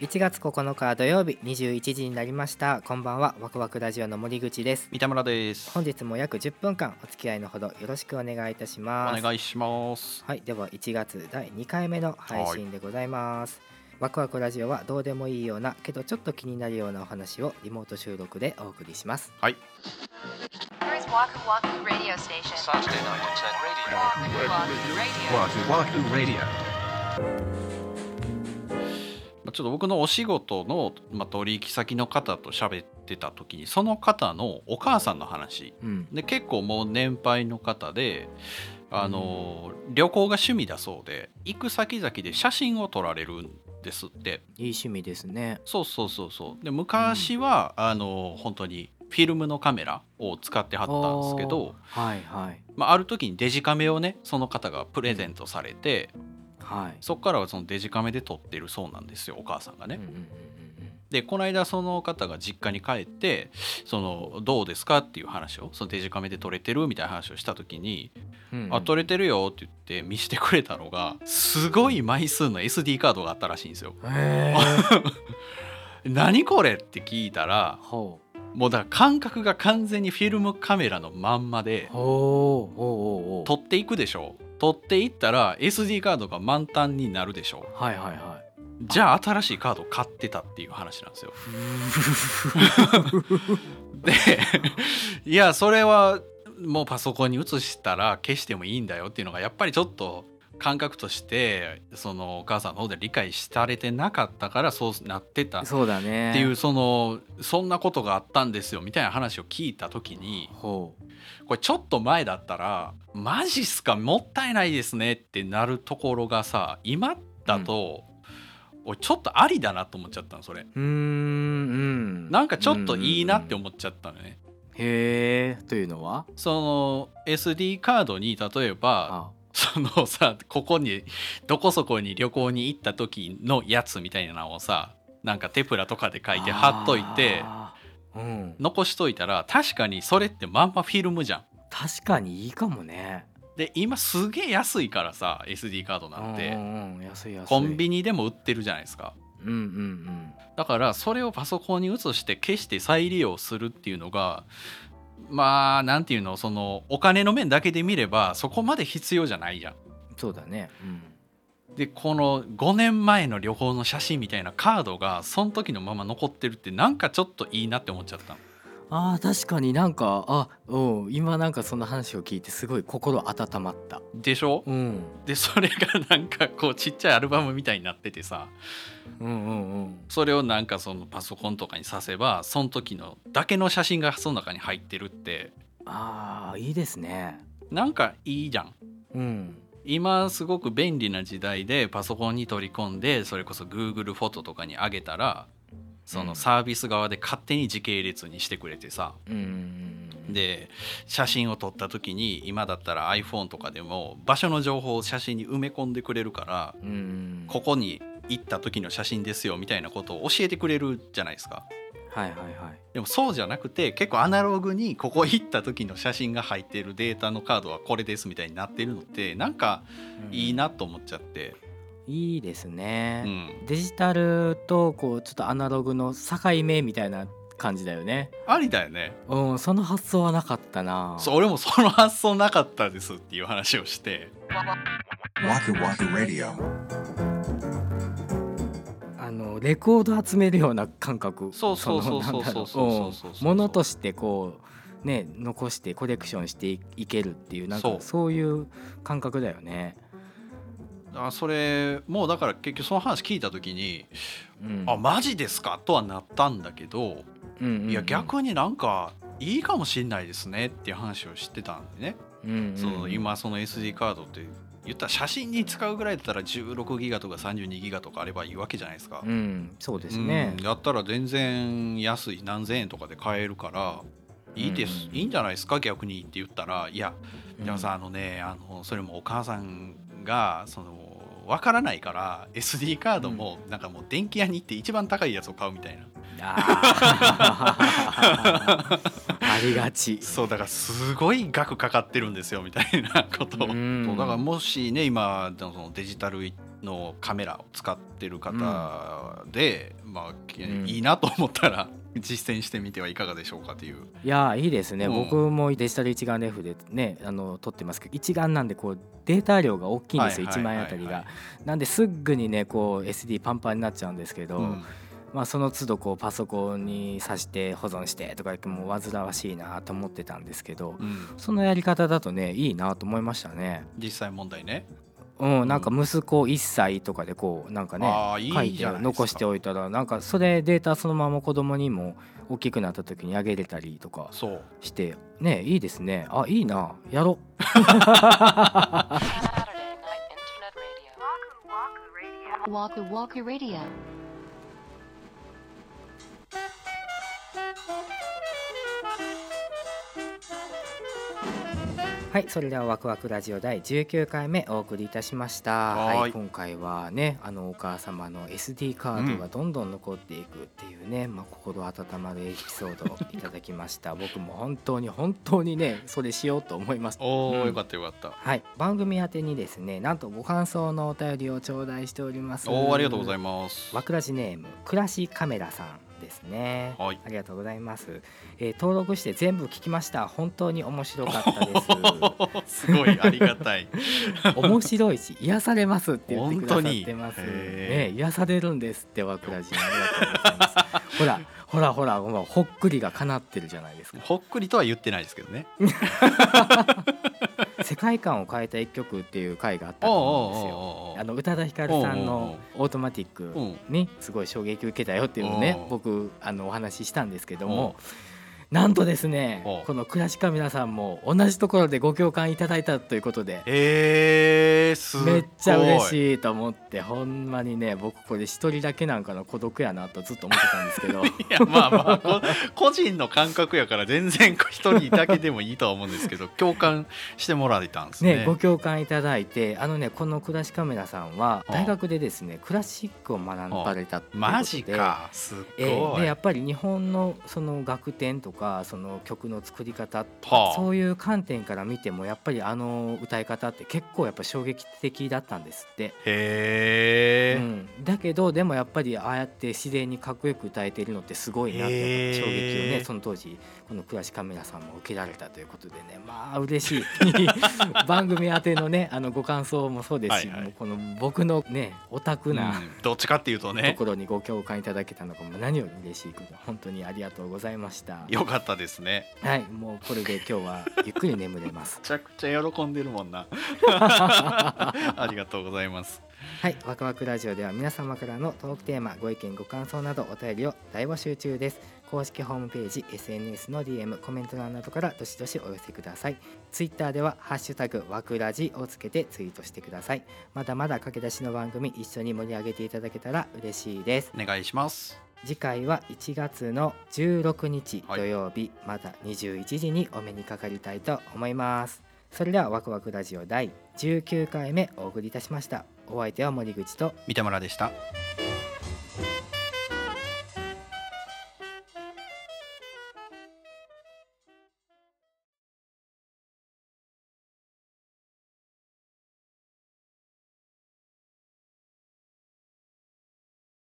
1月9日土曜日21時になりましたこんばんはワクワクラジオの森口です三田村です本日も約10分間お付き合いのほどよろしくお願いいたしおます願いしますはいでは1月第2回目の配信でございますワクワクラジオはどうでもいいようなけどちょっと気になるようなお話をリモート収録でお送りしますはい Here's Waku Waku Radio Station. Saturday night at 10 radio. Waku Waku Radio. Waku Waku Radio. まあちょっと僕のお仕事の、まあ、取引先の方と喋ってた時にその方のお母さんの話。うん。で結構もう年配の方であの、旅行が趣味だそうで行く先々で写真を撮られるんですって。いい趣味ですね。そうそうそうそう。で昔は、あの本当にフィルムのカメラを使ってはったんですけど、はいはい。まあ、ある時にデジカメをねその方がプレゼントされて、はい。そこからはそのデジカメで撮ってるそうなんですよお母さんがね。うんうんうんでこの間その方が実家に帰ってそのどうですかっていう話をそのデジカメで撮れてるみたいな話をした時にうんうん「あ撮れてるよ」って言って見せてくれたのがすごい枚数の SD カードがあったらしいんですよ。何これって聞いたらもうだから感覚が完全にフィルムカメラのまんまで撮っていくでしょ撮っていったら SD カードが満タンになるでしょはいはいはいじゃあ新しいカード買ってたっていう話なんですよ。でいやそれはもうパソコンに移したら消してもいいんだよっていうのがやっぱりちょっと感覚としてそのお母さんの方で理解されてなかったからそうなってた。っそうだね。ていうそのそんなことがあったんですよみたいな話を聞いた時に。ほこれちょっと前だったらマジっすかもったいないですねってなるところがさ今だと、俺ちょっとありだなと思っちゃったのそれ。ううーんうん。なんかちょっといいなってうん思っちゃったのね、へえというのは？その SD カードに例えばあそのさここにどこそこに旅行に行った時のやつみたいなのをさなんかテプラとかで書いて貼っといてうん。残しといたら確かにそれってまんまフィルムじゃん。確かにいいかもね。で今すげえ安いからさ SD カードなんて、コンビニでも売ってるじゃないですか。うんうんうん。だからそれをパソコンに移して消して再利用するっていうのがまあなんていうのそのお金の面だけで見ればそこまで必要じゃないじゃん。そうだねでこの5年前の旅行の写真みたいなカードがその時のまま残ってるってなんかちょっといいなって思っちゃったの。あー確かになんかあうん今なんかその話を聞いてすごい心温まった。でしょ？うん。でそれがなんかこうちっちゃいアルバムみたいになっててさ。うんうんうん。それをなんかそのパソコンとかに挿せばその時のだけの写真がその中に入ってるって。あーいいですね。なんかいいじゃん。うん。今すごく便利な時代でパソコンに取り込んでそれこそ Google フォトとかに上げたらそのサービス側で勝手に時系列にしてくれてさ。うん。うんうんで写真を撮った時に今だったら iPhone とかでも場所の情報を写真に埋め込んでくれるからうん。うんここに行った時の写真ですよみたいなことを教えてくれるじゃないですか。はいはいはい。でもそうじゃなくて結構アナログにここ行った時の写真が入ってるデータのカードはこれですみたいになってるのってなんかいいなと思っちゃって、いいですね、うん、デジタルとこうちょっとアナログの境目みたいな感じだよね。ありだよね。うんその発想はなかったな。そう俺もその発想なかったですっていう話をして.あのレコード集めるような感覚。そうそうそうそうそうそうそう。そうそう。ものとしてこうね残してコレクションしていいけるっていうなんかそう。そういう感覚だよね。あそれもうだから結局その話聞いた時にうん「あマジですか?」とはなったんだけど、うんうんうん。いや逆になんかいいかもしんないですねっていう話をしてたんでね、うんうんうん。その今その SD カードって言ったら写真に使うぐらいだったら16ギガとか32ギガとかあればいいわけじゃないですか。うん。そうですね。うん。やったら全然安い何千円とかで買えるからいいです、うん。いいんじゃないですか？逆にって言ったらいやうん。でもさ、あのねあのそれもお母さんがその分からないから SD カードもなんかもう電気屋に行って一番高いやつを買うみたいな、あー。ありがち。そうだからすごい額かかってるんですよみたいなことを、だからもしね今そのデジタルのカメラを使ってる方で、まあ、ん。いいなと思ったら実践してみてはいかがでしょうかという。いやーいいですね、うん。僕もデジタル一眼レフでねあの撮ってますけど一眼なんでこうデータ量が大きいんですよ、1はいはいはいはい枚あたりが。なんですぐにねこう SD パンパンになっちゃうんですけど、うんまあ、その都度こうパソコンに挿して保存してとか言ってもう煩わしいなと思ってたんですけどうんそのやり方だとねいいなと思いましたね。実際問題ねうん、なんか息子1歳とかでこうなんかね書いて残しておいたらなんかそれデータそのまま子供にも大きくなった時にあげれたりとかしてねいいですね。あいいな。やろ Night Internet Radio. はいそれではワクワクラジオ第19回目お送りいたしました。はーい。はい今回はねあのお母様の SD カードがどんどん残っていくっていうね、まあ、心温まるエピソードをいただきました。僕も本当に本当にねそれしようと思います。おお、うん。よかったよかった。はい番組宛てにですねなんとご感想のお便りを頂戴しております。おおありがとうございまます。わくらじネーム暮らしカメラさんですね、はい。ありがとうございます、えー登録して全部聞きました。本当に面白かったです。すごいありがたい。面白いし癒されますって言ってくださってます。へね癒されるんですってわくらじありがとうございますほらほらほらほらほっくりが叶ってるじゃないですか。ほっくりとは言ってないですけどね 世界観を変えた一曲っていう回があったと思うんですよ。あの宇多田ヒカルさんのオートマティックうんにすごい衝撃を受けたよっていうのをねう。ん僕あのお話ししたんですけどもなんとですねおこのクラシカ皆さんも同じところでご共感いただいたということでえー、めっちゃ嬉いしいと思ってほんまにね僕これ一人だけなんかの孤独やなとずっと思ってたんですけど。いやまあまあこ個人の感覚やから全然一人だけでもいいとは思うんですけど共感してもらえたんですね。ねご共感いただいてあのねこのクラシカメラさんはう。ん大学でですねクラシックを学ばれたっていうことで。マジか。すごい、えーでやっぱり日本のその楽典とかその曲の作り方とかはあ。そういう観点から見てもやっぱりあの歌い方って結構やっぱ衝撃的だったんですって。へえ、うん、だけどでもやっぱりああやって自然にかっこよく歌えているのってすごいなって衝撃をねその当時このクラシカメラさんも受けられたということでね。まあ嬉しい。番組宛てのねあのご感想もそうですし、はいはい。もうこの僕のねオタクな、うん。どっちかっていうととねころにご共感いただけたのがもう何より嬉しいこと。本当にありがとうございました。よかったですね。はいもうこれで今日はゆっくり眠れます。めちゃくちゃ喜んでるもんな。ありがとうございます。はいワクワクラジオでは皆様からのトークテーマご意見ご感想などお便りを大募集中です。公式ホームページ SNS の DM コメント欄などからどしどしお寄せください。ツイッターではハッシュタグワクラジをつけてツイートしてください。まだまだ駆け出しの番組一緒に盛り上げていただけたら嬉しいです。お願いします次回は1月の16日はい土曜日、また21時にお目にかかりたいと思います。それではワクワクラジオ第19回目お送りいたしました。お相手は森口と三田村でした